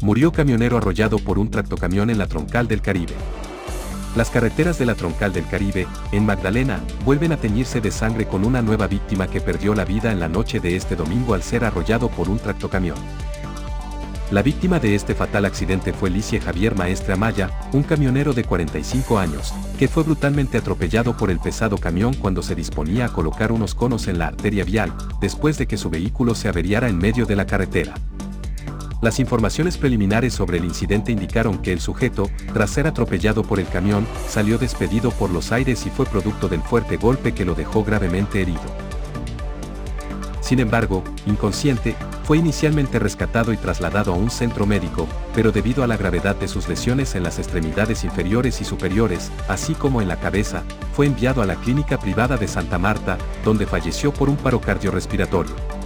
murió camionero arrollado por un tractocamión en la troncal del Caribe. Las carreteras de la troncal del Caribe, en Magdalena, vuelven a teñirse de sangre con una nueva víctima que perdió la vida en la noche de este domingo al ser arrollado por un tractocamión. La víctima de este fatal accidente fue Licie Javier Maestre Amaya, un camionero de 45 años, que fue brutalmente atropellado por el pesado camión cuando se disponía a colocar unos conos en la arteria vial, después de que su vehículo se averiara en medio de la carretera. Las informaciones preliminares sobre el incidente indicaron que el sujeto, tras ser atropellado por el camión, salió despedido por los aires y fue producto del fuerte golpe que lo dejó gravemente herido. Sin embargo, inconsciente, fue inicialmente rescatado y trasladado a un centro médico, pero debido a la gravedad de sus lesiones en las extremidades inferiores y superiores, así como en la cabeza, fue enviado a la clínica privada de Santa Marta, donde falleció por un paro cardiorrespiratorio.